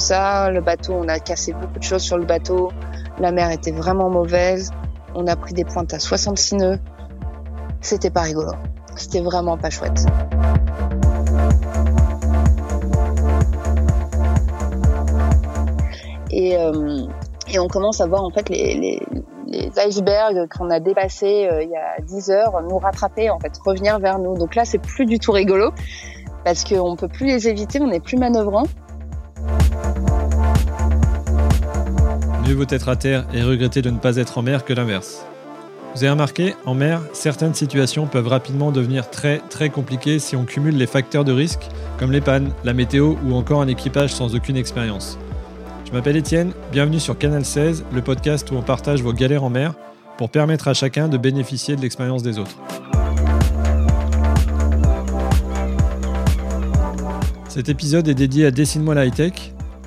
ça. Le bateau, on a cassé beaucoup de choses sur le bateau. La mer était vraiment mauvaise. On a pris des pointes à 66 nœuds. C'était pas rigolo. C'était vraiment pas chouette. Et, euh, on commence à voir en fait les, icebergs qu'on a dépassés euh, il y a 10 heures nous rattraper, en fait, revenir vers nous. Donc là, c'est plus du tout rigolo parce qu'on peut plus les éviter, on n'est plus manœuvrant. Mieux vaut être à terre et regretter de ne pas être en mer que l'inverse. Vous avez remarqué, en mer, certaines situations peuvent rapidement devenir très très compliquées si on cumule les facteurs de risque, comme les pannes, la météo ou encore un équipage sans aucune expérience. Je m'appelle Étienne, bienvenue sur Canal 16, le podcast où on partage vos galères en mer pour permettre à chacun de bénéficier de l'expérience des autres. Cet épisode est dédié à Dessine-moi la high-tech.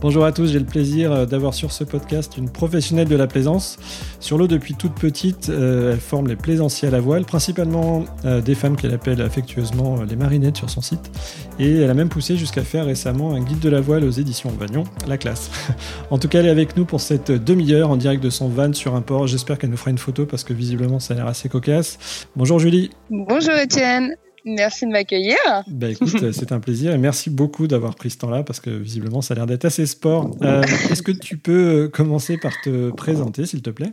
Bonjour à tous, j'ai le plaisir euh, d'avoir sur ce podcast une professionnelle de la plaisance. Sur l'eau depuis toute petite, euh, elle forme les plaisanciers à la voile, principalement euh, des femmes qu'elle appelle affectueusement les marinettes sur son site. Et elle a même poussé jusqu'à faire récemment un guide de la voile aux éditions Vagnon, la classe. en tout cas, elle est avec nous pour cette demi-heure en direct de son van sur un port. J'espère qu'elle nous fera une photo parce que visiblement ça a l'air assez cocasse. Bonjour Julie. Bonjour Étienne. Merci de m'accueillir. Bah écoute, c'est un plaisir et merci beaucoup d'avoir pris ce temps-là parce que visiblement ça a l'air d'être assez sport. Euh, est-ce que tu peux euh, commencer par te présenter s'il te plaît?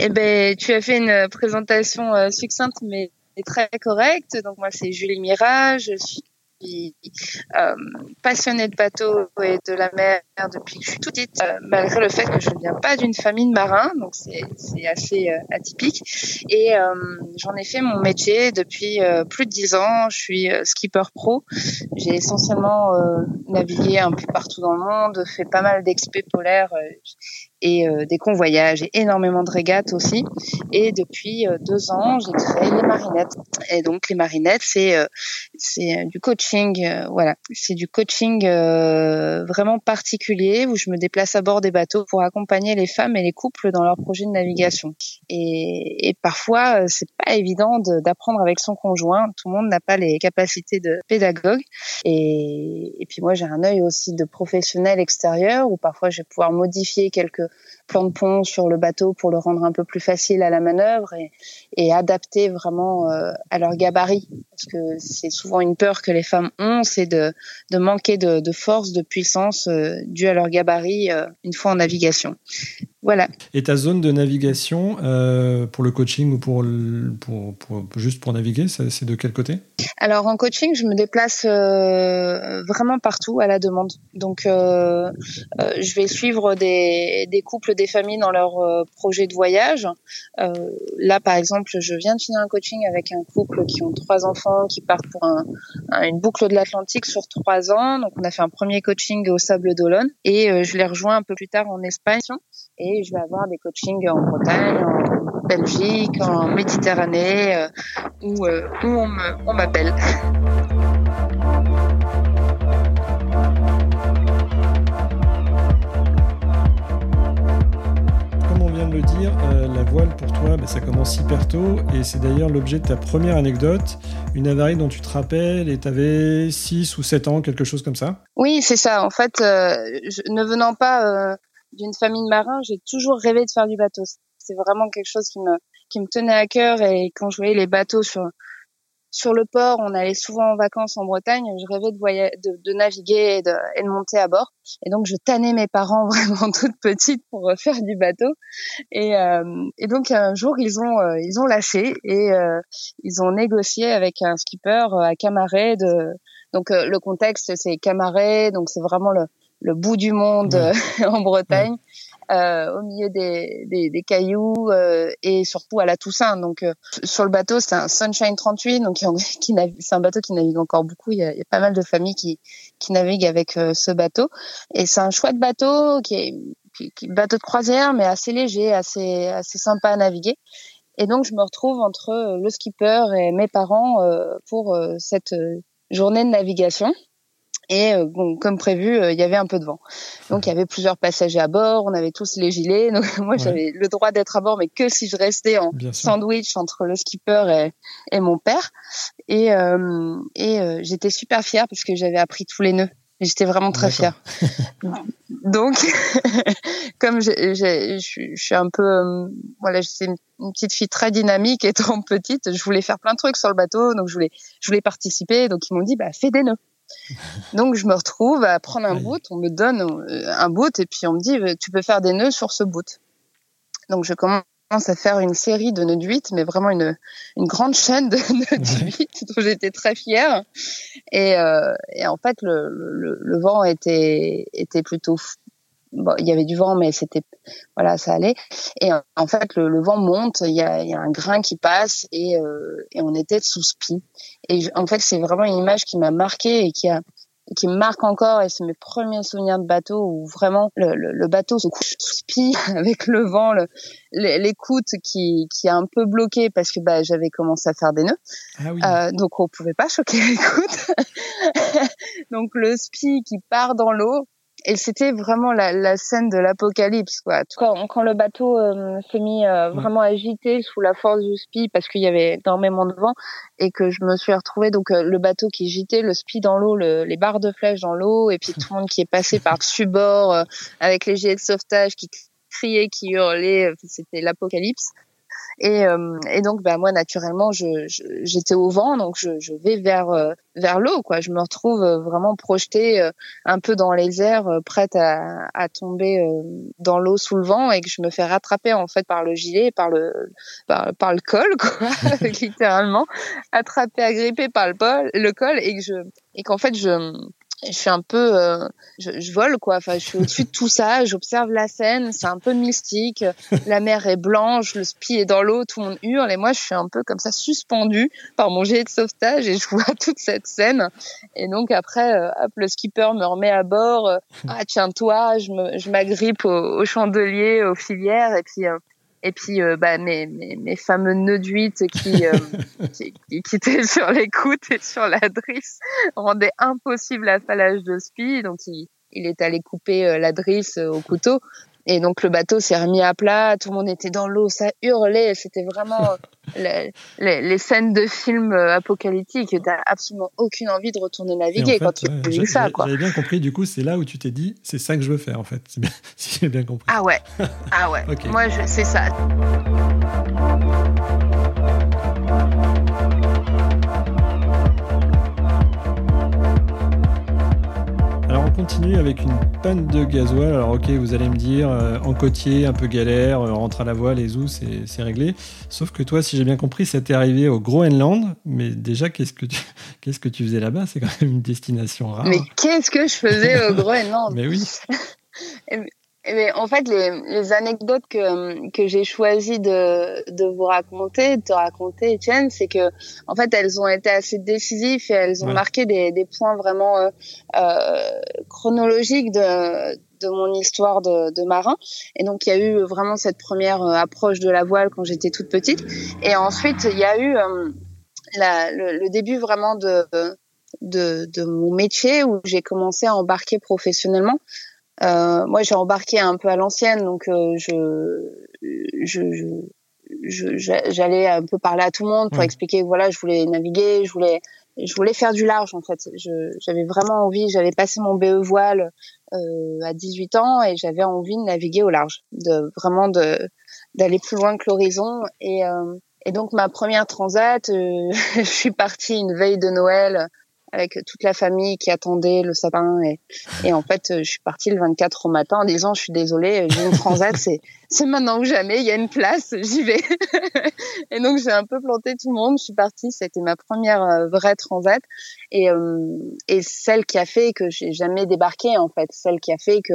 Eh ben, tu as fait une présentation euh, succincte mais très correcte. Donc moi c'est Julie Mirage, je suis euh, passionnée de bateau et de la mer depuis que je suis toute petite, euh, malgré le fait que je ne viens pas d'une famille de marins, donc c'est assez euh, atypique. Et j'en ai fait mon métier depuis plus de dix ans. Je suis skipper pro. J'ai essentiellement navigué un peu partout dans le monde, fait pas mal d'expé polaires et euh, des convoyages et énormément de régates aussi. Et depuis euh, deux ans, j'ai créé les marinettes. Et donc les marinettes, c'est euh, c'est du coaching, voilà, c'est du coaching vraiment particulier où je me déplace à bord des bateaux pour accompagner les femmes et les couples dans leurs projets de navigation. Et, et parfois, c'est pas évident d'apprendre avec son conjoint. Tout le monde n'a pas les capacités de pédagogue. Et, et puis moi, j'ai un œil aussi de professionnel extérieur où parfois je vais pouvoir modifier quelques plan de pont sur le bateau pour le rendre un peu plus facile à la manœuvre et, et adapter vraiment euh, à leur gabarit. Parce que c'est souvent une peur que les femmes ont, c'est de, manquer de, de force, de puissance euh, due à leur gabarit euh, une fois en navigation. Voilà. Et ta zone de navigation euh, pour le coaching ou pour, pour, pour, juste pour naviguer, c'est de quel côté? Alors en coaching, je me déplace euh, vraiment partout à la demande. Donc euh, je vais suivre des, des, couples, des familles dans leur projet de voyage. Là, par exemple, je viens de finir un coaching avec un couple qui ont trois enfants, qui partent pour un, une boucle de l'Atlantique sur trois ans. Donc on a fait un premier coaching au Sable d'Olonne et je les rejoins un peu plus tard en Espagne. Et je vais avoir des coachings en Bretagne, en Belgique, en Méditerranée, euh, où, euh, où on m'appelle. Comme on vient de le dire, euh, la voile pour toi, bah, ça commence hyper tôt et c'est d'ailleurs l'objet de ta première anecdote, une avarie dont tu te rappelles et tu avais 6 ou 7 ans, quelque chose comme ça? Oui, c'est ça. En fait, je, ne venant pas d'une famille de marins, j'ai toujours rêvé de faire du bateau. C'est vraiment quelque chose qui me qui me tenait à cœur et quand je voyais les bateaux sur sur le port, on allait souvent en vacances en Bretagne. Je rêvais de, voyager, de, naviguer et de, et de, monter à bord. Et donc, je tannais mes parents vraiment toute petite pour faire du bateau. Et, euh, et donc, un jour, ils ont euh, ils ont lâché et euh, ils ont négocié avec un skipper à Camaret. De... Donc, le contexte, c'est Camaret. Donc, c'est vraiment le, le bout du monde en Bretagne, au milieu des, des, des cailloux et surtout à la Toussaint. Donc sur le bateau, c'est un Sunshine 38, donc qui, c'est un bateau qui navigue encore beaucoup. Il y, a, il y a pas mal de familles qui, qui naviguent avec ce bateau et c'est un chouette bateau qui est qui, qui, bateau de croisière mais assez léger, assez assez sympa à naviguer. Et donc, je me retrouve entre euh, le skipper et mes parents euh, pour euh, cette journée de navigation. Et comme prévu, il y avait un peu de vent. Donc il y avait plusieurs passagers à bord, on avait tous les gilets. Donc moi j'avais le droit d'être à bord, mais que si je restais en sandwich entre le skipper et, et mon père. Et, et j'étais super fière parce que j'avais appris tous les nœuds. J'étais vraiment très fière. Donc, comme je suis un peu, euh, voilà, j'étais une, une, petite fille très dynamique étant petite, je voulais faire plein de trucs sur le bateau, donc je voulais, je voulais participer. Donc ils m'ont dit, bah fais des nœuds. Donc je me retrouve à prendre un bout, on me donne euh, un bout et puis on me dit, euh, tu peux faire des nœuds sur ce bout. Donc je commence à faire une série de nœuds 8, mais vraiment une, une grande chaîne de nœuds 8 dont j'étais très fière. Et, euh, et en fait, le, le, le, vent était, était plutôt... Bon, il y avait du vent, mais c'était... Voilà, ça allait. Et en fait, le, le vent monte, il y a, il y a un grain qui passe et, euh, et on était sous spi. Et en fait, c'est vraiment une image qui m'a marquée et qui a qui me marque encore et c'est mes premiers souvenirs de bateau où vraiment le, le, le bateau se couche sous spi avec le vent, l'écoute qui, qui est un peu bloquée parce que bah, j'avais commencé à faire des nœuds. Ah oui. euh, donc on pouvait pas choquer l'écoute. donc le spi qui part dans l'eau, et c'était vraiment la, la, scène de l'apocalypse quoi. Quand, quand le bateau euh, s'est mis euh, vraiment agité sous la force du spi parce qu'il y avait énormément de vent et que je me suis retrouvée donc euh, le bateau qui gitait, le spi dans l'eau, le, les barres de flèche dans l'eau et puis tout le monde qui est passé par dessus bord avec les gilets de sauvetage qui criaient, qui hurlaient, c'était l'apocalypse. Et, euh, et donc, bah, moi, naturellement, je, j'étais au vent, donc je, je vais vers euh, vers l'eau, quoi. Je me retrouve euh, vraiment projetée un peu dans les airs, prête à, à tomber dans l'eau sous le vent, et que je me fais rattraper en fait par le gilet, par le par, par le col, quoi, littéralement, attrapée, agrippée par le, pol, le col, et que je et qu'en fait je je suis un peu, euh, je, je, vole quoi. Enfin, je suis au-dessus de tout ça. J'observe la scène. C'est un peu mystique. La mer est blanche, le spi est dans l'eau, tout le monde hurle et moi je suis un peu comme ça suspendue par mon jet de sauvetage et je vois toute cette scène. Et donc après, euh, hop, le skipper me remet à bord. Euh, ah tiens-toi, je m'agrippe au, au, chandelier, aux filières et puis euh, et puis euh, bah, mes, mes, mes, fameux nœuds d'huître qui, euh, qui, qui, étaient sur l'écoute et sur la drisse rendaient impossible l'affalage de spi. Donc il, il est allé couper euh, la drisse au couteau. Et donc le bateau s'est remis à plat, tout le monde était dans l'eau, ça hurlait, c'était vraiment les, les, les, scènes de films euh, apocalyptiques. T'as absolument aucune envie de retourner naviguer quand tu ouais, ça. J'avais bien compris, du coup, c'est là où tu t'es dit, c'est ça que je veux faire en fait, si j'ai bien compris. Ah ouais, ah ouais. okay. Moi, c'est ça. Continue avec une panne de gasoil. Alors ok, vous allez me dire, euh, en côtier, un peu galère, euh, rentre à la voile, les zoos, c'est réglé. Sauf que toi, si j'ai bien compris, ça t'est arrivé au Groenland. Mais déjà, qu'est-ce que tu, qu'est-ce que tu faisais là-bas? C'est quand même une destination rare. Mais qu'est-ce que je faisais au Groenland? Mais oui. Mais en fait, les, les anecdotes que, que j'ai choisi de, de vous raconter, de te raconter, Etienne, c'est que en fait, elles ont été assez décisives et elles ont ouais. marqué des, des points vraiment euh, euh, chronologiques de, de mon histoire de, de, marin. Et donc, il y a eu vraiment cette première euh, approche de la voile quand j'étais toute petite. Et ensuite, il y a eu euh, la, le, le, début vraiment de, de, de mon métier où j'ai commencé à embarquer professionnellement. Euh, moi, j'ai embarqué un peu à l'ancienne, donc euh, je, je, je, j'allais un peu parler à tout le monde pour mmh. expliquer que voilà, je voulais naviguer, je voulais, je voulais faire du large en fait. j'avais vraiment envie, j'avais passé mon BE voile euh, à 18 ans et j'avais envie de naviguer au large, de vraiment de d'aller plus loin que l'horizon et euh, et donc ma première transat, euh, je suis partie une veille de Noël avec toute la famille qui attendait le sapin et, en fait je suis partie le 24 au matin en disant je suis désolée j'ai une transat c'est maintenant ou jamais il y a une place j'y vais. Et donc j'ai un peu planté tout le monde je suis partie c'était ma première euh, vraie transat. Et euh, et celle qui a fait que j'ai jamais débarqué en fait celle qui a fait que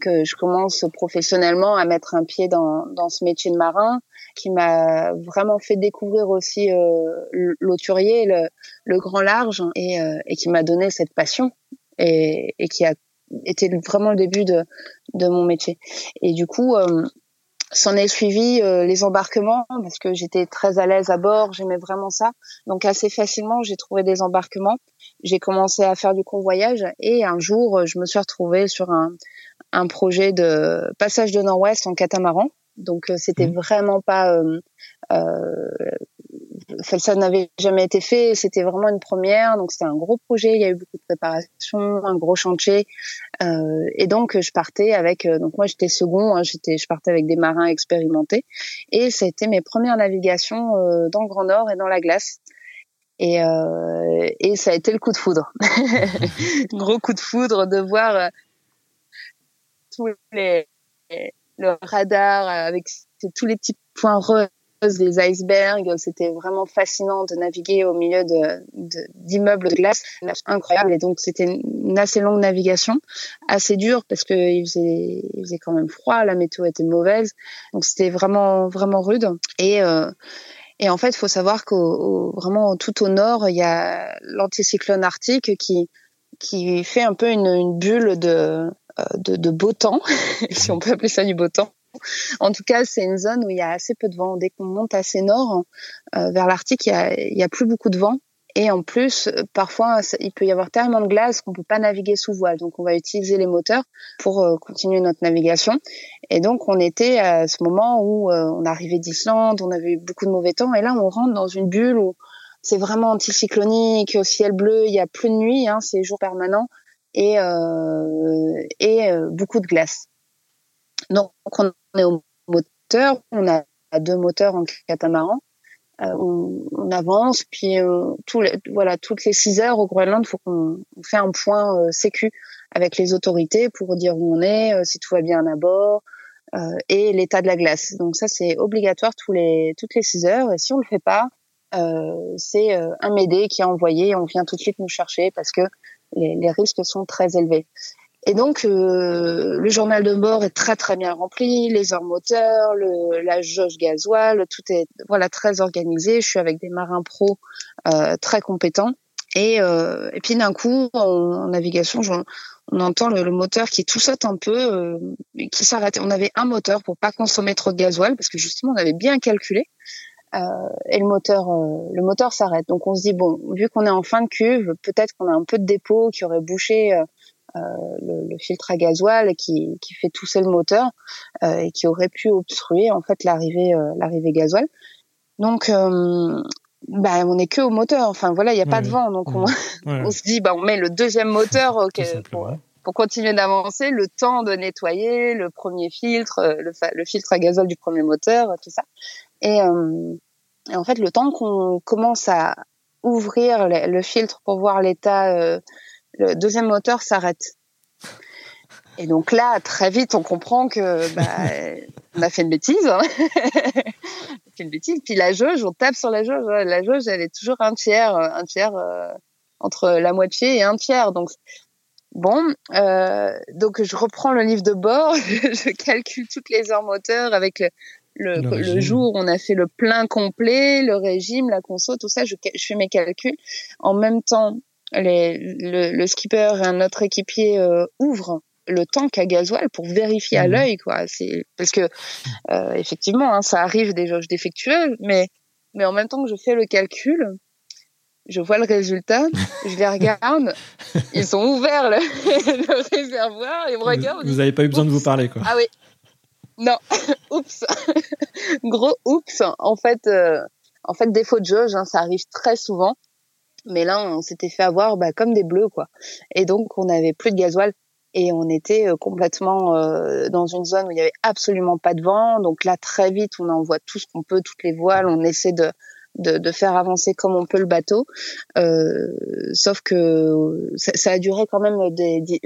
que je commence professionnellement à mettre un pied dans, dans ce métier de marin qui m'a vraiment fait découvrir aussi euh, l'auturier, le, le, grand large et, euh, et qui m'a donné cette passion et, et, qui a été vraiment le début de, de mon métier. Et du coup, euh, s'en est suivi euh, les embarquements parce que j'étais très à l'aise à bord, j'aimais vraiment ça. Donc assez facilement, j'ai trouvé des embarquements. J'ai commencé à faire du convoyage et un jour, je me suis retrouvée sur un, un projet de passage de Nord-Ouest en catamaran. Donc euh, c'était mmh. vraiment pas euh, euh, ça n'avait jamais été fait, c'était vraiment une première, donc c'était un gros projet, il y a eu beaucoup de préparation, un gros chantier, euh, et donc je partais avec, euh, donc moi j'étais second, hein, j'étais, je partais avec des marins expérimentés, et c'était mes premières navigations euh, dans le Grand Nord et dans la glace. Et, euh, et ça a été le coup de foudre, gros coup de foudre de voir tous les le radar avec tous les petits points des icebergs. C'était vraiment fascinant de naviguer au milieu d'immeubles de, glace. Incroyable. Et donc, c'était une assez longue navigation, assez dure parce qu'il faisait, il faisait quand même froid, la météo était mauvaise. Donc, c'était vraiment, vraiment rude. Et, euh, et en fait, il faut savoir qu'au vraiment tout au nord, il y a l'anticyclone arctique qui, qui fait un peu une, une bulle de, euh, de, de beau temps, si on peut appeler ça du beau temps. En tout cas, c'est une zone où il y a assez peu de vent. Dès qu'on monte assez nord, euh, vers l'Arctique, il y, a, y a plus beaucoup de vent. Et en plus, parfois, il peut y avoir tellement de glace qu'on peut pas naviguer sous voile. Donc, on va utiliser les moteurs pour euh, continuer notre navigation. Et donc, on était à ce moment où euh, on arrivait d'Islande, on avait eu beaucoup de mauvais temps. Et là, on rentre dans une bulle où c'est vraiment anticyclonique, au ciel bleu, il y a plus de nuit, hein, c'est jour permanent et, euh, et beaucoup de glace. Donc, on est au moteur, on a deux moteurs en catamaran. Euh, on, avance, puis euh, les, voilà, toutes les six heures au Groenland, faut qu'on fait un point euh, sécu avec les autorités pour dire où on est, euh, si tout va bien à bord euh, et l'état de la glace. Donc ça, c'est obligatoire tous les, toutes les six heures. Et si on le fait pas, c'est un médé qui est envoyé. On vient tout de suite nous chercher parce que les, les risques sont très élevés. Et donc, euh, le journal de bord est très très bien rempli, les heures moteurs, le, la jauge gasoil, tout est voilà très organisé. Je suis avec des marins pros euh, très compétents. Et, euh, et puis d'un coup, en, navigation, on entend le, moteur qui tout saute un peu, euh, qui s'arrête. On avait un moteur pour pas consommer trop de gasoil parce que justement on avait bien calculé. Euh, et le moteur, euh, le moteur s'arrête. Donc on se dit bon, vu qu'on est en fin de cuve, peut-être qu'on a un peu de dépôt qui aurait bouché euh, le, le, filtre à gasoil qui, qui fait tousser le moteur euh, et qui aurait pu obstruer en fait l'arrivée euh, l'arrivée gasoil. Donc bah, on est que au moteur. Enfin voilà, il n'y a pas de vent, donc on, on, se dit bah on met le deuxième moteur pour, pour, continuer d'avancer, le temps de nettoyer le premier filtre, le, le, filtre à gazole du premier moteur, tout ça. Et, euh, et en fait, le temps qu'on commence à ouvrir le, le filtre pour voir l'état le deuxième moteur s'arrête. Et donc là, très vite, on comprend que bah, on a fait une bêtise. Hein. on a fait une bêtise. Puis la jauge, on tape sur la jauge. La jauge, elle est toujours un tiers, un tiers euh, entre la moitié et un tiers. Donc bon, euh, donc je reprends le livre de bord, je calcule toutes les heures moteurs avec le, le, le, jour où on a fait le plein complet, le régime, la conso, tout ça. Je, je fais mes calculs. En même temps, les, le, le, skipper et un autre équipier euh, ouvrent le tank à gasoil pour vérifier à mmh. l'œil quoi c'est parce que euh, effectivement hein, ça arrive des jauges défectueuses mais mais en même temps que je fais le calcul je vois le résultat je les regarde ils ont ouvert le, le réservoir ils me regardent vous n'avez pas eu besoin de vous parler quoi ah oui non oups gros oups en fait euh, en fait défaut de jauge hein, ça arrive très souvent mais là, on s'était fait avoir bah, comme des bleus, quoi. Et donc, on n'avait plus de gasoil et on était euh, complètement euh, dans une zone où il y avait absolument pas de vent. Donc là, très vite, on envoie tout ce qu'on peut, toutes les voiles, on essaie de, de, faire avancer comme on peut le bateau. Sauf que ça, ça, a duré quand même des, des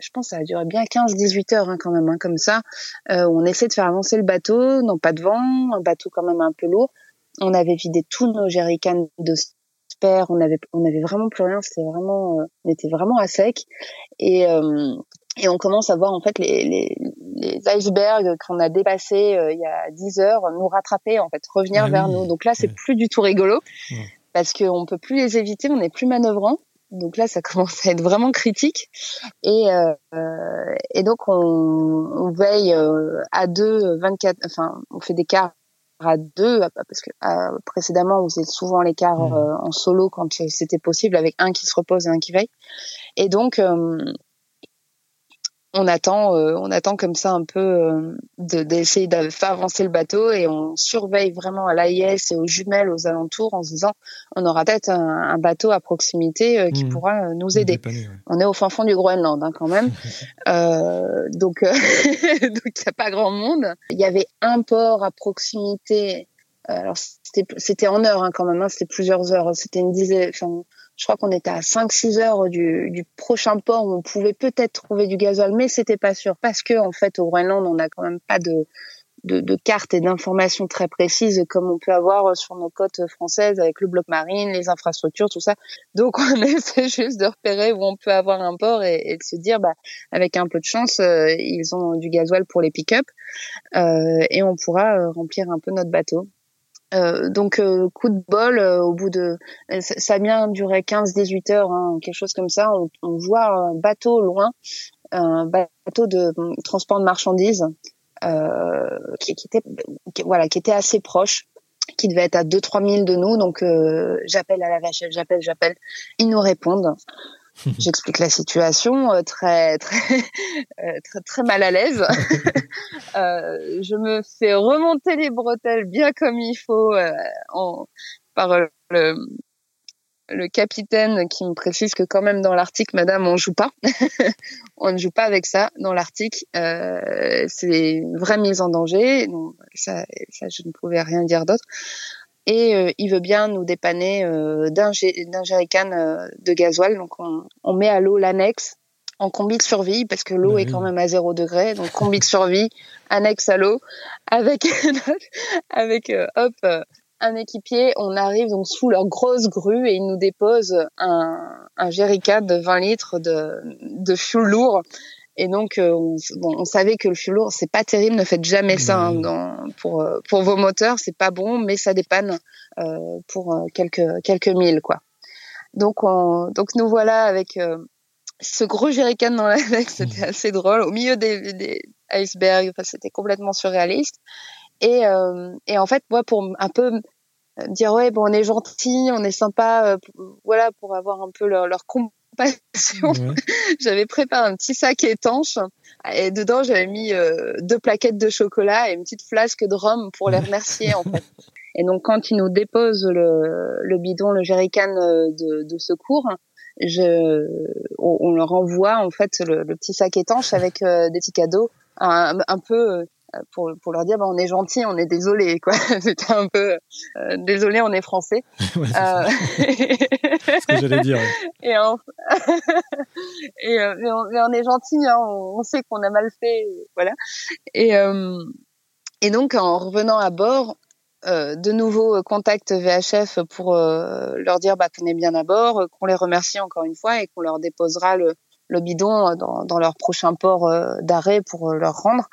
je pense que ça a duré bien 15-18 heures hein, quand même, hein, comme ça. Euh, on essaie de faire avancer le bateau, non pas de vent, un bateau quand même un peu lourd. On avait vidé tous nos jerrycans de on avait on avait vraiment plus rien, c'était vraiment euh, on était vraiment à sec et euh, et on commence à voir en fait les, les, les icebergs qu'on a dépassés euh, il y a 10 heures nous rattraper en fait revenir Ah vers oui. nous donc là c'est Ouais. plus du tout rigolo Ouais. parce qu'on peut plus les éviter on n'est plus manœuvrant donc là ça commence à être vraiment critique et euh, et donc on, on veille euh, à deux 24 enfin on fait des quarts à deux parce que euh, précédemment on faisait souvent les quarts Mhm. euh, en solo quand c'était possible avec un qui se repose et un qui veille et donc euh, on attend, euh, on attend comme ça un peu euh, de- d'essayer de faire avancer le bateau et on surveille vraiment à l'AIS et aux jumelles aux alentours en se disant on aura peut-être un, un bateau à proximité euh, qui Mhm. pourra euh, nous aider. Dépanner, ouais. On est au fin fond du Groenland hein, quand même, euh, donc euh, donc il n'y a pas grand monde. Il y avait un port à proximité. Alors c'était c'était en heures hein, quand même, hein, c'était plusieurs heures. C'était une dizaine. Je crois qu'on était à 5-6 heures du, du prochain port où on pouvait peut-être trouver du gasoil, mais c'était pas sûr parce que en fait au Groenland on n'a quand même pas de de, de cartes et d'informations très précises comme on peut avoir sur nos côtes françaises avec le bloc marine, les infrastructures, tout ça. Donc on essaie juste de repérer où on peut avoir un port et, et de se dire, bah, avec un peu de chance, euh, ils ont du gasoil pour les pick-up euh, et on pourra euh, remplir un peu notre bateau. Euh, donc euh, coup de bol euh, au bout de ça ça bien duré 15-18 heures hein, quelque chose comme ça. On, on voit un bateau au loin un bateau de euh, transport de marchandises euh, qui, qui était voilà qui était assez proche qui devait être à 2-3 000 de nous. Donc euh, j'appelle à la VHF j'appelle j'appelle. Ils nous répondent j'explique la situation euh, très très euh, très très mal à l'aise Euh, je me fais remonter les bretelles bien comme il faut euh, en, par le, le capitaine qui me précise que quand même dans l'Arctique, madame, on joue pas. on ne joue pas avec ça dans l'Arctique. Euh, c'est une vraie mise en danger. Donc, ça, ça, je ne pouvais rien dire d'autre. Et euh, il veut bien nous dépanner euh, d'un jerrycan euh, de gasoil. Donc on, on met à l'eau l'annexe en combi de survie parce que l'eau Bah est oui. quand même à zéro degré. Donc combi de survie, annexe à l'eau, avec avec euh, hop euh, un équipier. On arrive donc sous leur grosse grue et ils nous déposent un, un jerrycan de 20 litres de, de fuel lourd. Et donc, euh, on, bon, on savait que le fuel lourd, c'est pas terrible. Ne faites jamais ça hein, Ouais. dans, pour euh, pour vos moteurs, c'est pas bon, mais ça dépanne euh, pour euh, quelques quelques milles, quoi. Donc, on, donc nous voilà avec euh, ce gros jerrycan dans la c'était assez drôle, au milieu des, des icebergs. Enfin, c'était complètement surréaliste. Et euh, et en fait, moi, pour un peu me dire ouais, bon, on est gentil, on est sympa, euh, pour- voilà, pour avoir un peu leur leur Ouais. j'avais préparé un petit sac étanche et dedans j'avais mis euh, deux plaquettes de chocolat et une petite flasque de rhum pour les remercier en fait. Et donc quand ils nous déposent le, le bidon, le jerrycan euh, de, de secours, je, on, on leur envoie en fait le, le petit sac étanche avec euh, des petits cadeaux, un, un peu pour, pour leur dire bah, on est gentil, on est désolé quoi. C'était un peu euh, désolé, on est français. Ouais. Euh, ce que j'allais dire. et et euh, mais, on, mais on est gentil hein, on, on sait qu'on a mal fait voilà et euh, et donc en revenant à bord euh, de nouveau euh, contact VHF pour euh, leur dire bah, qu'on est bien à bord, euh, qu'on les remercie encore une fois et qu'on leur déposera le, le bidon euh, dans, dans leur prochain port euh, d'arrêt pour euh, leur rendre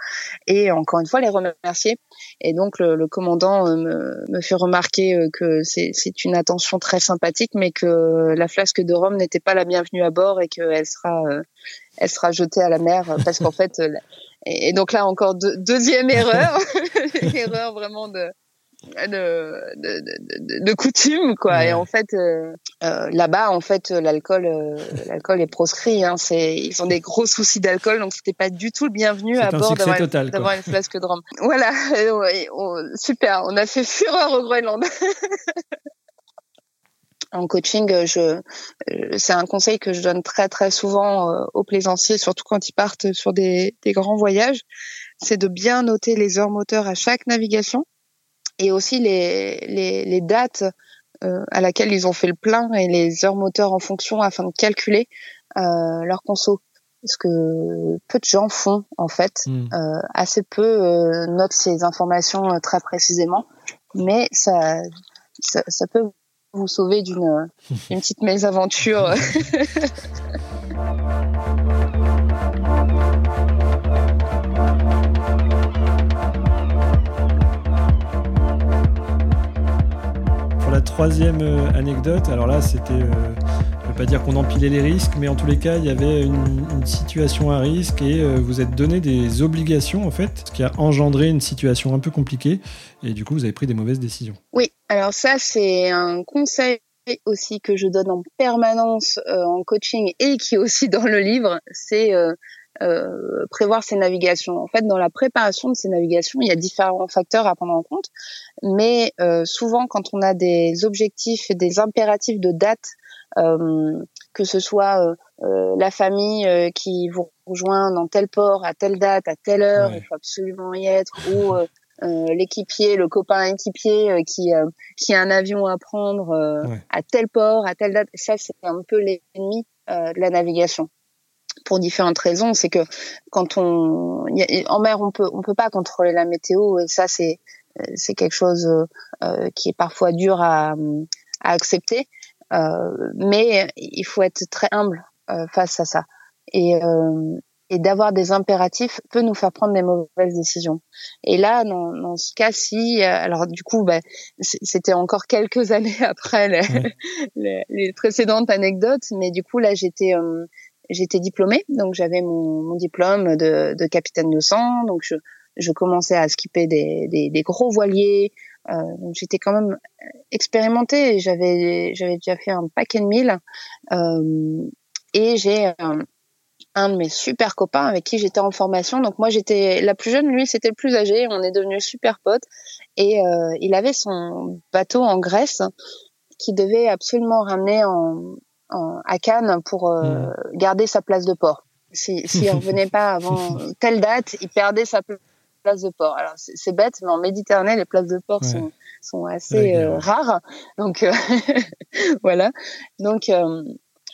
et encore une fois les remercier. Et donc le, le commandant me, me fait remarquer que c'est une attention très sympathique, mais que la flasque de rhum n'était pas la bienvenue à bord et qu'elle sera elle sera jetée à la mer parce qu'en fait et donc là encore deux- deuxième erreur, erreur vraiment de de, de, de, de- coutume quoi. Ouais. et en fait euh, euh, là-bas en fait l'alcool euh, l'alcool est proscrit hein. C'est ils ont des gros soucis d'alcool donc c'était pas du tout le bienvenu à bord d'avoir une flasque de rhum. Voilà. Et on- et on- super. On a fait fureur au Groenland. En coaching euh, je euh, c'est un conseil que je donne très très souvent aux plaisanciers surtout quand ils partent sur des, des grands voyages. C'est de bien noter les heures moteurs à chaque navigation et aussi les, les, les dates euh, à laquelle ils ont fait le plein et les heures moteurs en fonction afin de calculer euh, leur conso. Ce que peu de gens font en fait. Hmm. Euh, assez peu euh, notent ces informations euh, très précisément, mais ça, ça, ça peut vous sauver d'une d'une petite mésaventure. La troisième euh, anecdote, alors là, c'était, euh, je ne vais pas dire qu'on empilait les risques, mais en tous les cas, il y avait une, situation à risque et euh, vous êtes donné des obligations, en fait, ce qui a engendré une situation un peu compliquée. Et du coup, vous avez pris des mauvaises décisions. Oui, alors ça, c'est un conseil aussi que je donne en permanence en coaching et qui est aussi dans le livre, c'est euh, euh, prévoir ses navigations. En fait, dans la préparation de ces navigations, il y a différents facteurs à prendre en compte, mais euh, souvent quand on a des objectifs et des impératifs de date, euh, que ce soit euh, la famille qui vous rejoint dans tel port à telle date, à telle heure, Ouais. il faut absolument y être, ou euh, l'équipier, le copain équipier euh, qui euh, qui a un avion à prendre euh, Ouais. à tel port, à telle date. Ça, c'est un peu l'ennemi euh, de la navigation pour différentes raisons. C'est que quand on a- en mer, on peut on peut pas contrôler la météo et ça c'est euh, c'est quelque chose euh, qui est parfois dur à, à accepter. Euh, mais il faut être très humble euh, face à ça et euh, et d'avoir des impératifs peut nous faire prendre des mauvaises décisions. Et là, dans, dans ce cas-ci, euh, alors du coup, c- c'était encore quelques années après les, les, les précédentes anecdotes, mais du coup là, j'étais euh, j'étais diplômée, donc j'avais mon, mon diplôme de, de capitaine de sang, donc je, je commençais à skipper des, des, des gros voiliers, euh, donc j'étais quand même expérimentée, j'avais j'avais déjà fait un paquet de mille, euh, et j'ai euh, un de mes super copains avec qui j'étais en formation. Donc moi j'étais la plus jeune, lui c'était le plus âgé. On est devenus super potes et euh, il avait son bateau en Grèce qui devait absolument ramener en, en- à Cannes pour euh, Mhm. garder sa place de port. Si s'il revenait pas avant telle date, il perdait sa pla- place de port. Alors c'est bête, mais en Méditerranée les places de port Ouais. sont sont Ouais, assez bien. euh, rares. Donc euh, voilà. Donc euh,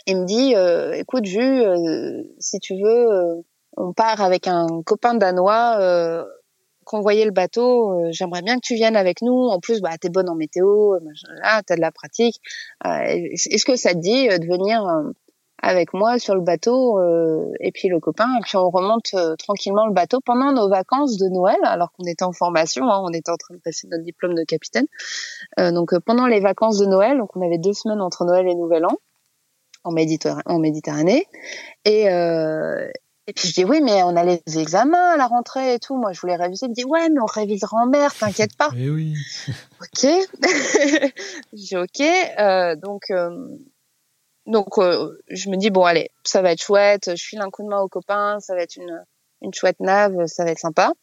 il me dit euh, écoute Ju euh, si tu veux euh, on part avec un copain danois euh, convoyer le bateau euh, j'aimerais bien que tu viennes avec nous. En plus bah t'es bonne en météo là t'as de la pratique. Euh, est-ce que ça te dit euh, de venir euh, avec moi sur le bateau et puis le copain et puis on remonte tranquillement le bateau pendant nos vacances de Noël alors qu'on était en formation hein, on était en train de passer notre diplôme de capitaine. Donc pendant les vacances de Noël donc on avait deux semaines entre Noël et Nouvel An en Méditerranée. Et, euh, et puis je dis oui, mais on a les examens à la rentrée et tout. Moi, je voulais réviser. Il me dit ouais, mais on révisera en mer, t'inquiète pas. Eh oui. Ok. je dis ok. Euh, donc euh, donc euh, je me dis bon allez, ça va être chouette. Je file un coup de main aux copains, ça va être une une chouette nave, ça va être sympa.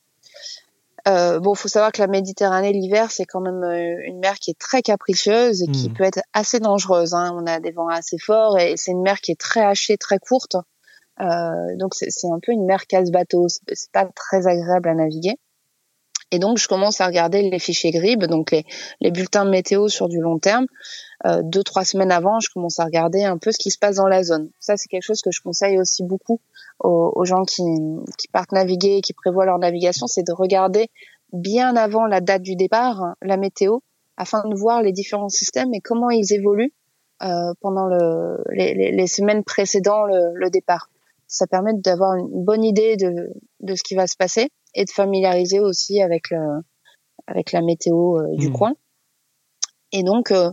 Euh, bon, faut savoir que la Méditerranée l'hiver, c'est quand même euh, une mer qui est très capricieuse et qui Mhm. peut être assez dangereuse. Hein. On a des vents assez forts et c'est une mer qui est très hachée, très courte. Euh, donc c'est un peu une mer casse-bateau. C'est pas très agréable à naviguer. Et donc je commence à regarder les fichiers GRIB, donc les, les bulletins météo sur du long terme. Euh, deux trois semaines avant, je commence à regarder un peu ce qui se passe dans la zone. Ça c'est quelque chose que je conseille aussi beaucoup aux, aux gens qui, qui partent naviguer, qui prévoient leur navigation, c'est de regarder bien avant la date du départ la météo, afin de voir les différents systèmes et comment ils évoluent euh, pendant le, les, les, les semaines précédant le, le départ. Ça permet d'avoir une bonne idée de, de ce qui va se passer et de familiariser aussi avec le, avec la météo euh, du Mhm. coin. Et donc, euh,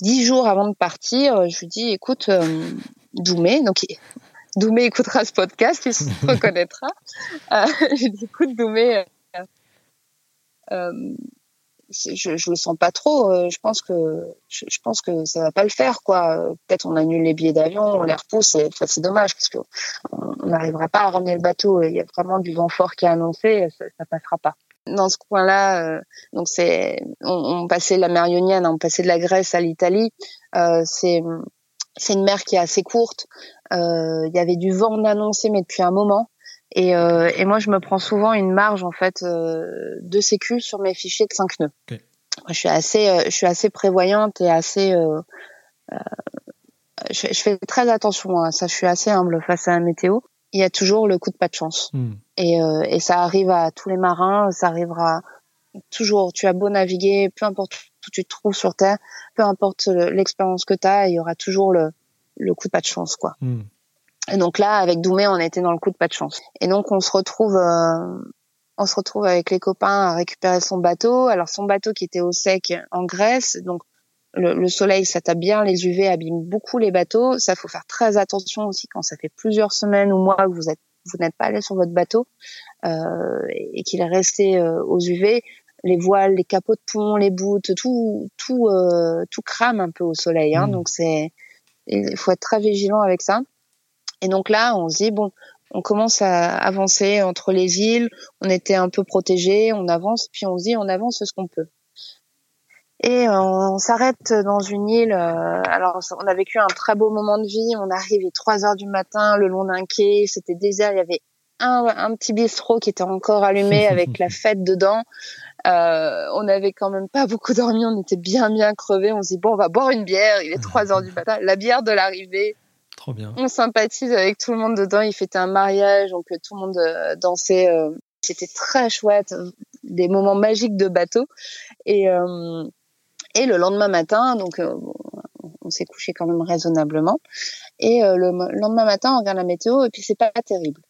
dix jours avant de partir, je lui dis, écoute, euh, Doumé, donc Doumé écoutera ce podcast, il se reconnaîtra. Euh, je lui dis, écoute, Doumé, euh, euh, je, je le sens pas trop. euh, je pense que je, je pense que ça va pas le faire, quoi. Peut-être on annule les billets d'avion, on les repousse. Et, enfin, c'est dommage parce que on n'arrivera pas à ramener le bateau. Il y a vraiment du vent fort qui est annoncé, ça, ça passera pas. Dans ce coin-là, euh, donc c'est on, on passait la mer Ionienne, on passait de la Grèce à l'Italie. Euh, c'est c'est une mer qui est assez courte. Euh, Il y avait du vent annoncé, mais depuis un moment. Et, euh, et moi, je me prends souvent une marge en fait euh, de sécu sur mes fichiers de 5 nœuds. Moi, je suis assez, euh, je suis assez prévoyante et assez. Euh, euh, je, je fais très attention à ça. Je suis assez humble face à la météo. Il y a toujours le coup de pas de chance. Hmm. Et, euh, et ça arrive à tous les marins. Ça arrivera toujours. Tu as beau naviguer, peu importe où tu te trouves sur terre, peu importe le- l'expérience que tu as, il y aura toujours le, le coup de pas de chance, quoi. Hmm. Et donc là, avec Doumé, on était dans le coup de pas de chance. Et donc on se retrouve, euh, on se retrouve avec les copains à récupérer son bateau. Alors son bateau qui était au sec en Grèce, donc le, soleil, ça tape bien, les UV abîment beaucoup les bateaux. Ça faut faire très attention aussi quand ça fait plusieurs semaines ou mois que vous êtes, vous n'êtes pas allé sur votre bateau euh, et qu'il est resté euh, aux UV. Les voiles, les capots de pont, les bouts, tout, tout, euh, tout crame un peu au soleil. Hein, mmh. Donc c'est, il faut être très vigilant avec ça. Et donc là, on se dit bon, on commence à avancer entre les îles. On était un peu protégés, on avance, puis on se dit on avance ce qu'on peut. Et on s'arrête dans une île. Euh, alors, on a vécu un très beau moment de vie. On arrivait 3 heures du matin le long d'un quai. C'était désert. Il y avait un, un, petit bistrot qui était encore allumé avec la fête dedans. Euh, on avait quand même pas beaucoup dormi. On était bien, bien crevés. On se dit, bon, on va boire une bière. Il est 3 heures du matin. La bière de l'arrivée. On sympathise avec tout le monde dedans. Il fêtait un mariage. Donc, tout le monde euh, dansait. C'était très chouette. Des moments magiques de bateau. Et, le lendemain matin, donc euh, on s'est couché quand même raisonnablement. Et euh, le lendemain matin, on regarde la météo et puis c'est pas terrible.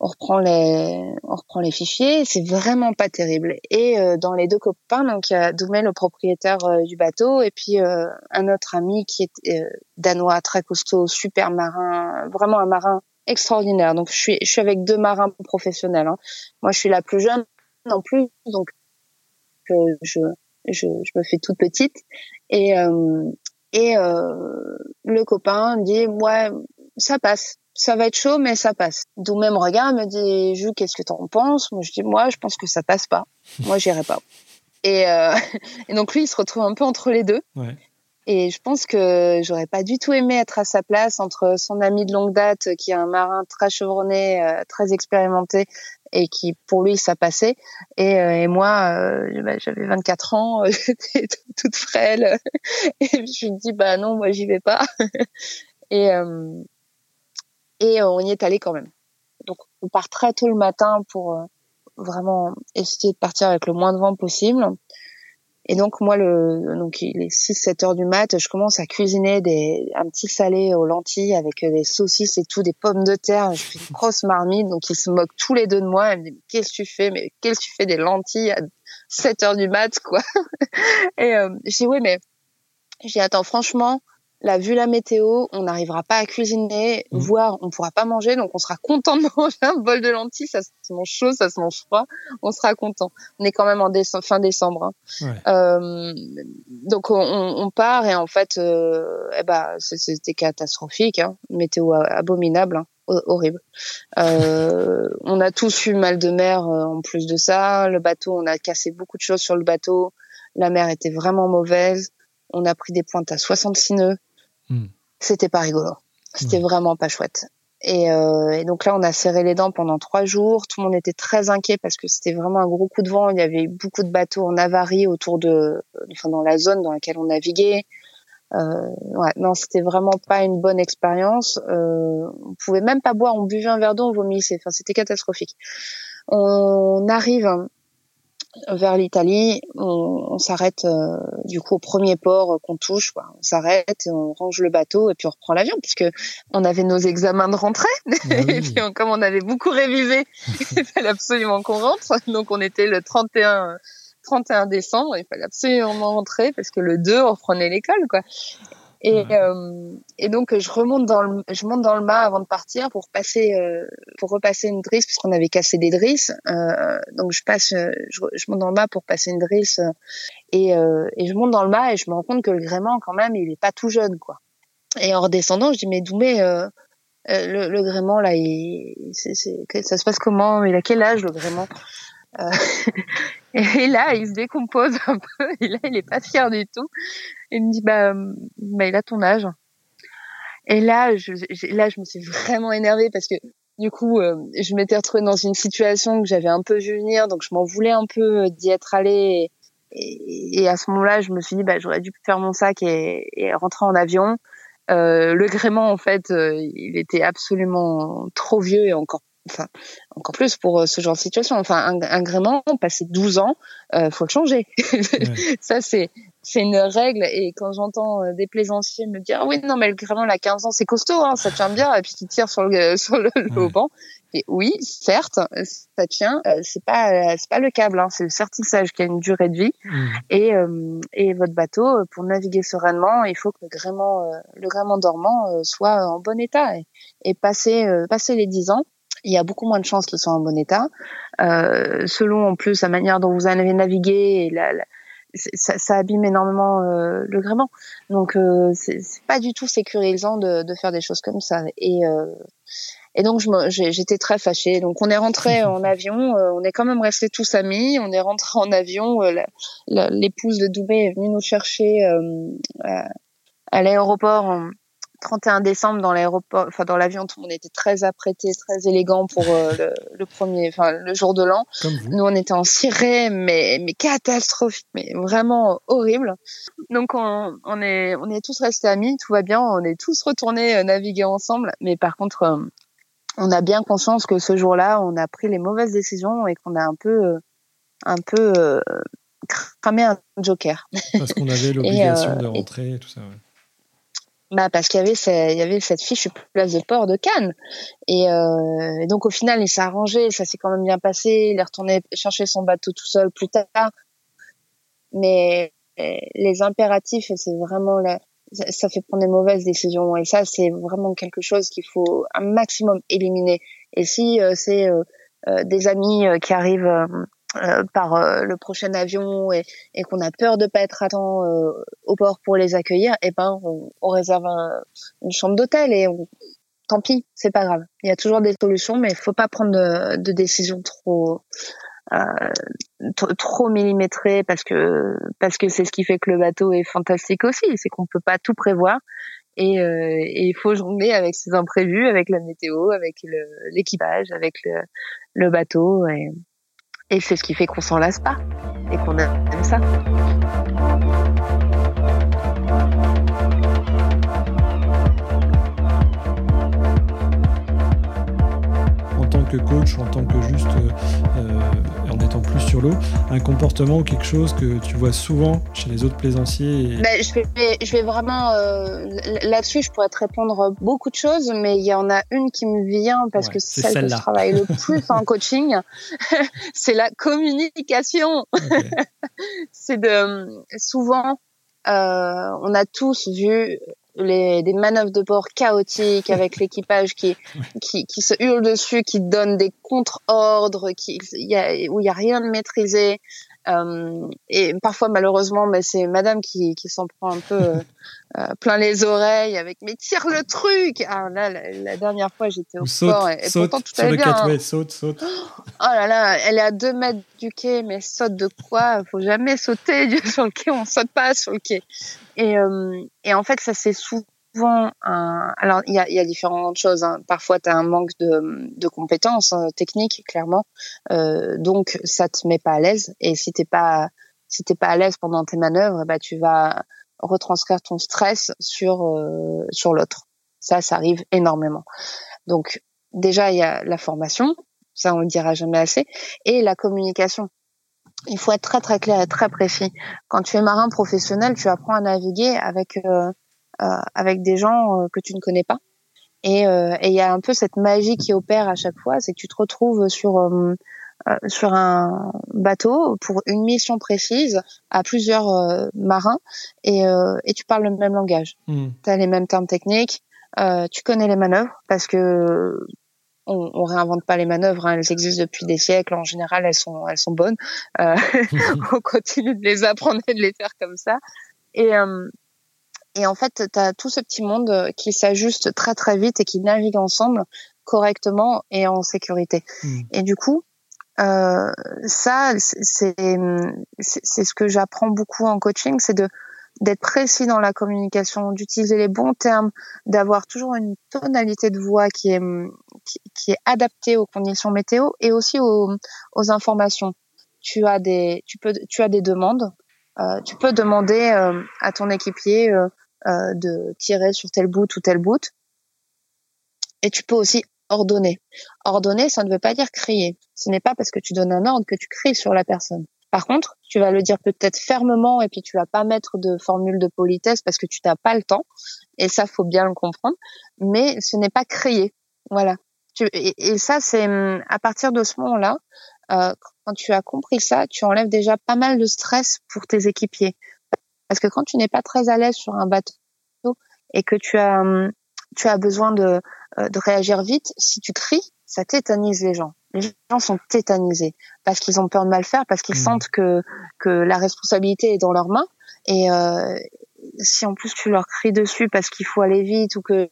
On reprend les, on reprend les fichiers, c'est vraiment pas terrible. Et euh, dans les deux copains, donc il y a Doumé, le propriétaire du bateau, et puis un autre ami qui est danois, très costaud, super marin, vraiment un marin extraordinaire. Donc je suis, je suis avec deux marins professionnels. Hein. Moi, je suis la plus jeune en plus, donc je, je, je me fais toute petite et euh, et euh, le copain dit ouais ça passe ça va être chaud mais ça passe. D'où même regarde me dit Jules qu'est-ce que t'en penses? Moi je dis moi je pense que ça passe pas. Moi j'irai pas. Et, euh, et donc lui il se retrouve un peu entre les deux. Ouais. Et je pense que j'aurais pas du tout aimé être à sa place entre son ami de longue date, qui est un marin très chevronné, euh, très expérimenté, et qui pour lui ça passait. Et, euh, et moi euh, bah, j'avais 24 ans j'étais toute frêle. Et je me dis bah non moi j'y vais pas. Et euh, et on y est allé quand même. Donc on part très tôt le matin pour vraiment essayer de partir avec le moins de vent possible. Et donc moi le donc il est 6 7 heures du mat, je commence à cuisiner des un petit salé aux lentilles avec des saucisses et tout, des pommes de terre, je fais une grosse marmite. Donc ils se moquent tous les deux de moi, ils me disent qu'est-ce que tu fais? Mais qu'est-ce que tu fais des lentilles à 7 heures du mat quoi? et euh, je dis oui mais j'ai attends franchement Là, vu la météo, on n'arrivera pas à cuisiner, mmh. voire on pourra pas manger, donc on sera content de manger un bol de lentilles. Ça se mange chaud, ça se mange froid, on sera content. On est quand même en fin décembre. Hein. Euh, donc on, on, part et en fait, euh, eh ben, c'était catastrophique, hein. météo abominable. Hein. horrible. Euh, on a tous eu mal de mer euh, en plus de ça. Le bateau, on a cassé beaucoup de choses sur le bateau. La mer était vraiment mauvaise. On a pris des pointes à 66 nœuds. Hmm. C'était pas rigolo. C'était vraiment pas chouette. Et, euh, et, donc là, on a serré les dents pendant trois jours. Tout le monde était très inquiet parce que c'était vraiment un gros coup de vent. Il y avait beaucoup de bateaux en avarie autour de, enfin dans la zone dans laquelle on naviguait. Euh, ouais, non, c'était vraiment pas une bonne expérience. Euh, on pouvait même pas boire. On buvait un verre d'eau, on vomissait. Enfin, c'était catastrophique. On arrive vers l'Italie, on, on s'arrête euh, du coup au premier port qu'on touche, quoi. on s'arrête, on range le bateau et puis on reprend l'avion puisque on avait nos examens de rentrée ah et puis comme on avait beaucoup révisé, il fallait absolument qu'on rentre. Donc on était le 31 31 décembre, il fallait absolument rentrer parce que le 2 on reprenait l'école quoi. Et, euh, et donc je remonte dans le, je monte dans le mât avant de partir pour passer, euh, pour repasser une drisse puisqu'on avait cassé des drisses. Euh, donc je passe, je, je, monte dans le mât pour passer une drisse et, et je monte dans le mât et je me rends compte que le gréement quand même il est pas tout jeune quoi. Et en redescendant je dis mais Doumé, le, le gréement là, il, c'est, ça se passe comment? Il a quel âge le gréement? et là, il se décompose un peu. Et là, il est pas fier du tout. Il me dit, bah, bah il a ton âge. Et là, je, là, je me suis vraiment énervée parce que du coup, euh, je m'étais retrouvée dans une situation que j'avais un peu vu venir, donc je m'en voulais un peu d'y être allée. Et, à ce moment-là, je me suis dit, bah, j'aurais dû faire mon sac et, rentrer en avion. Euh, le gréement, en fait, euh, il était absolument trop vieux et encore enfin encore plus pour euh, ce genre de situation. Enfin, un, un gréement, passer 12 ans, euh, faut le changer. ça c'est c'est une règle. Et quand j'entends des plaisanciers me dire, ah oui, non, mais vraiment, la 15 ans, c'est costaud, hein, ça tient bien, et puis qui tire sur le, sur le, le banc. Et oui, certes, ça tient. Euh, c'est pas, c'est pas le câble, hein, c'est le certissage qui a une durée de vie. Mmh. Et, euh, et votre bateau, pour naviguer sereinement, il faut que le gréement, euh, le gréement dormant soit en bon état. Et, et passer, passer les 10 ans, il y a beaucoup moins de chances qu'il soit en bon état. selon en plus la manière dont vous avez navigué et la, ça, ça, abîme énormément le gréement. Donc c'est pas du tout sécurisant de, de, faire des choses comme ça. Et et donc j'étais très fâchée. Donc on est rentré en avion, euh, on est quand même restés tous amis. On est rentré en avion. Euh, l'épouse de Doubé est venue nous chercher euh, à, l'aéroport. 31 décembre dans l'aéroport, enfin dans l'avion, tout le monde était très apprêté, très élégant pour le, premier, enfin le jour de l'an. Nous, on était en ciré, mais mais catastrophique, mais vraiment horrible. Donc on, on est on est tous restés amis, tout va bien, on est tous retournés naviguer ensemble. Mais par contre, on a bien conscience que ce jour-là, on a pris les mauvaises décisions et qu'on a un peu, euh, un peu euh, cramé un joker. Parce qu'on avait l'obligation de euh, rentrer et tout ça. Ouais. Bah parce qu'il y avait il y avait cette fiche place de port de Cannes. Et, euh, donc au final il s'est arrangé, ça s'est quand même bien passé, il est retourné chercher son bateau tout seul plus tard, mais les impératifs c'est vraiment la, ça fait prendre des mauvaises décisions. Et ça c'est vraiment quelque chose qu'il faut un maximum éliminer. Et si euh, c'est euh, euh, des amis qui arrivent par le prochain avion et, et qu'on a peur de pas être à temps au port pour les accueillir et eh ben on, on réserve une chambre d'hôtel et on, tant pis c'est pas grave. Il y a toujours des solutions mais il faut pas prendre de, de décisions trop euh, trop millimétré parce que parce que c'est ce qui fait que le bateau est fantastique aussi, c'est qu'on peut pas tout prévoir et, euh, il faut jongler avec ces imprévus, avec la météo, avec l'équipage, avec le, le, bateau et, et c'est ce qui fait qu'on s'en lasse pas et qu'on aime ça. que coach, en tant que juste euh, en étant plus sur l'eau, un comportement ou quelque chose que tu vois souvent chez les autres plaisanciers ben, je, vais, je vais vraiment euh, là-dessus, je pourrais te répondre beaucoup de choses, mais il y en a une qui me vient parce que c'est celle, que je travaille le plus en coaching, c'est la communication. c'est de souvent euh, on a tous vu les, des manœuvres de bord chaotiques avec l'équipage qui, qui, qui se hurle dessus, qui donne des contre-ordres, qui, y a, où il y a rien de maîtrisé. Euh, et parfois, malheureusement, mais c'est Madame qui, qui s'en prend un peu euh, euh, plein les oreilles avec mais tire le truc. Ah là, la, dernière fois, j'étais au sport et, pourtant tout allait bien. Hein. saute, saute. Oh là là, elle est à deux mètres du quai, mais saute de quoi? Faut jamais sauter sur le quai. On saute pas sur le quai. Et, euh, et en fait, ça c'est souvent un... Alors, il y a, y a, différentes choses. Hein. Parfois, tu as un manque de, de compétences hein, techniques, clairement. Euh, donc, ça te met pas à l'aise. Et si t'es pas si t'es pas à l'aise pendant tes manœuvres, bah, tu vas retranscrire ton stress sur euh, sur l'autre. Ça, ça arrive énormément. Donc, déjà, il y a la formation. Ça, on le dira jamais assez. Et la communication il faut être très très clair et très précis. Quand tu es marin professionnel, tu apprends à naviguer avec euh, avec des gens euh, que tu ne connais pas. Et il y a un peu cette magie qui opère à chaque fois, c'est que tu te retrouves sur sur un bateau pour une mission précise à plusieurs marins et, et tu parles le même langage. Hmm. Tu as les mêmes termes techniques, tu connais les manœuvres parce que on, on réinvente pas les manœuvres, hein, elles existent depuis des siècles. En général, elles sont, elles sont bonnes. Euh, on continue de les apprendre et de les faire comme ça. Et, euh, et en fait, tu as tout ce petit monde qui s'ajuste très très vite et qui navigue ensemble correctement et en sécurité. Hmm. Et du coup, euh, ça, c'est c'est ce que j'apprends beaucoup en coaching, c'est de d'être précis dans la communication, d'utiliser les bons termes, d'avoir toujours une tonalité de voix qui est qui, est adaptée aux conditions météo et aussi aux, aux, informations. Tu as des tu peux tu as des demandes, euh, tu peux demander euh, à ton équipier euh, de tirer sur tel bout ou tel bout, et tu peux aussi ordonner. Ordonner, ça ne veut pas dire crier. Ce n'est pas parce que tu donnes un ordre que tu cries sur la personne. Par contre, tu vas le dire peut-être fermement et puis tu vas pas mettre de formule de politesse parce que tu n'as pas le temps. Et ça, faut bien le comprendre. Mais ce n'est pas créé. Voilà. et, ça, c'est hum, à partir de ce moment-là, euh, quand tu as compris ça, tu enlèves déjà pas mal de stress pour tes équipiers. Parce que quand tu n'es pas très à l'aise sur un bateau et que tu as hum, tu as besoin de, euh, de réagir vite, si tu cries, ça tétanise les gens les gens sont tétanisés parce qu'ils ont peur de mal faire, parce qu'ils mmh. sentent que que la responsabilité est dans leurs mains. Et euh, si en plus tu leur cries dessus parce qu'il faut aller vite ou que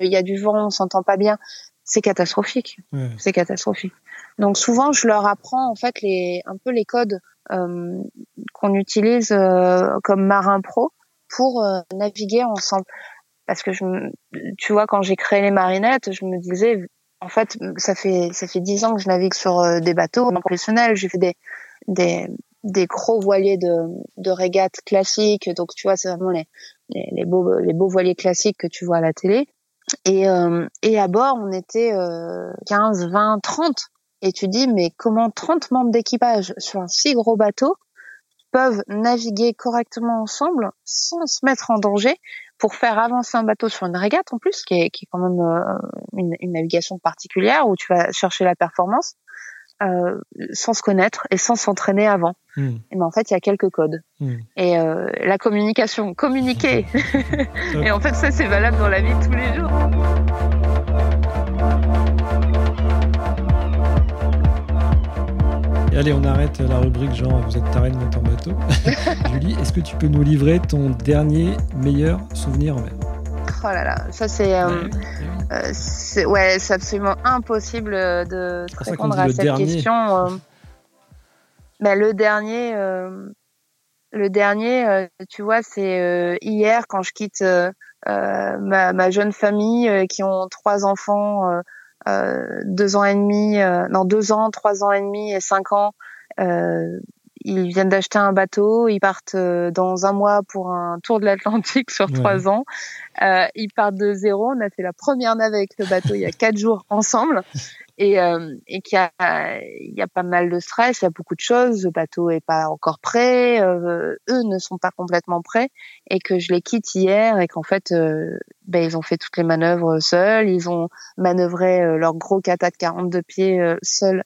il y a du vent, on s'entend pas bien, c'est catastrophique. C'est catastrophique. Donc souvent, je leur apprends en fait les un peu les codes euh, qu'on utilise euh, comme marin pro pour euh, naviguer ensemble. Parce que je, tu vois, quand j'ai créé les marinettes, je me disais en fait, ça fait ça fait dix ans que je navigue sur euh, des bateaux professionnels. J'ai fait des des des gros voiliers de de régate classiques. Donc tu vois, c'est vraiment les, les, beaux les beaux voiliers classiques que tu vois à la télé. Et euh, et à bord, on était euh, 15, 20, 30. Et tu dis mais comment 30 membres d'équipage sur un si gros bateau peuvent naviguer correctement ensemble sans se mettre en danger pour faire avancer un bateau sur une régate en plus, qui est, qui est quand même euh, une, une, navigation particulière où tu vas chercher la performance? Euh, sans se connaître et sans s'entraîner avant. Hmm. Et ben en fait, il y a quelques codes. Hmm. Et euh, la communication, communiquer. et en fait, ça c'est valable dans la vie de tous les jours. allez, on arrête la rubrique genre vous êtes taré de monter en bateau. Julie, est-ce que tu peux nous livrer ton dernier meilleur souvenir en mer? Oh là là, ça c'est, euh, euh, ouais, c'est absolument impossible de répondre à cette question. Euh. Ben, le dernier, le dernier, tu vois, c'est hier quand je quitte ma, ma, jeune famille qui ont trois enfants euh, deux ans et demi, euh, non deux ans, trois ans et demi et cinq ans. Euh, ils viennent d'acheter un bateau, ils partent dans un mois pour un tour de l'Atlantique sur trois ans. Euh, ils partent de zéro. On a fait la première nave avec le bateau il y a quatre jours ensemble et, euh, et qu'il y a, il y a pas mal de stress, il y a beaucoup de choses. Le bateau est pas encore prêt, euh, eux ne sont pas complètement prêts et que je les quitte hier et qu'en fait, euh, ben ils ont fait toutes les manœuvres seuls, ils ont manœuvré euh, leur gros kata de 42 pieds seuls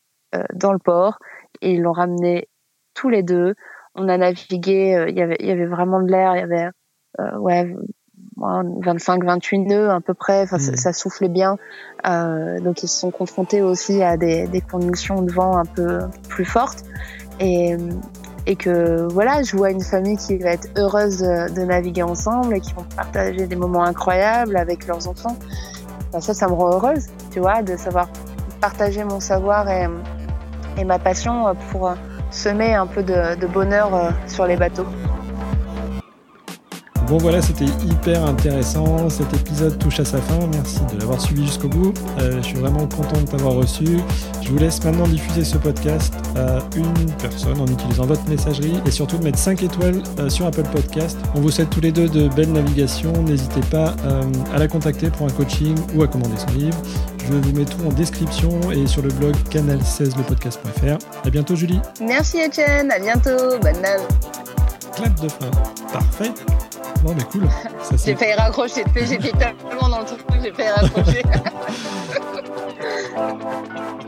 dans le port et ils l'ont ramené tous les deux. On a navigué, il y avait, il y avait vraiment de l'air, il y avait ouais 25, 28 nœuds à peu près. Enfin, ça, mm. soufflait bien. Euh, donc ils se sont confrontés aussi à des, des, conditions de vent un peu plus fortes. Et, et que voilà, je vois une famille qui va être heureuse de, naviguer ensemble et qui vont partager des moments incroyables avec leurs enfants. ça, ça me rend heureuse, tu vois, de savoir partager mon savoir et, et ma passion pour semer un peu de, de bonheur euh, sur les bateaux. Bon voilà, c'était hyper intéressant. Cet épisode touche à sa fin. Merci de l'avoir suivi jusqu'au bout. Euh, je suis vraiment content de t'avoir reçu. Je vous laisse maintenant diffuser ce podcast à une personne en utilisant votre messagerie et surtout de mettre 5 étoiles euh, sur Apple Podcast. On vous souhaite tous les deux de belles navigations. N'hésitez pas euh, à la contacter pour un coaching ou à commander son livre. Je vous mets tout en description et sur le blog canal16lepodcast.fr. À bientôt Julie. Merci Etienne, à bientôt, bonne nave. Clap de fin. Parfait. Non, mais cool. j'ai failli raccrocher. J'étais tellement dans le truc j'ai failli raccrocher.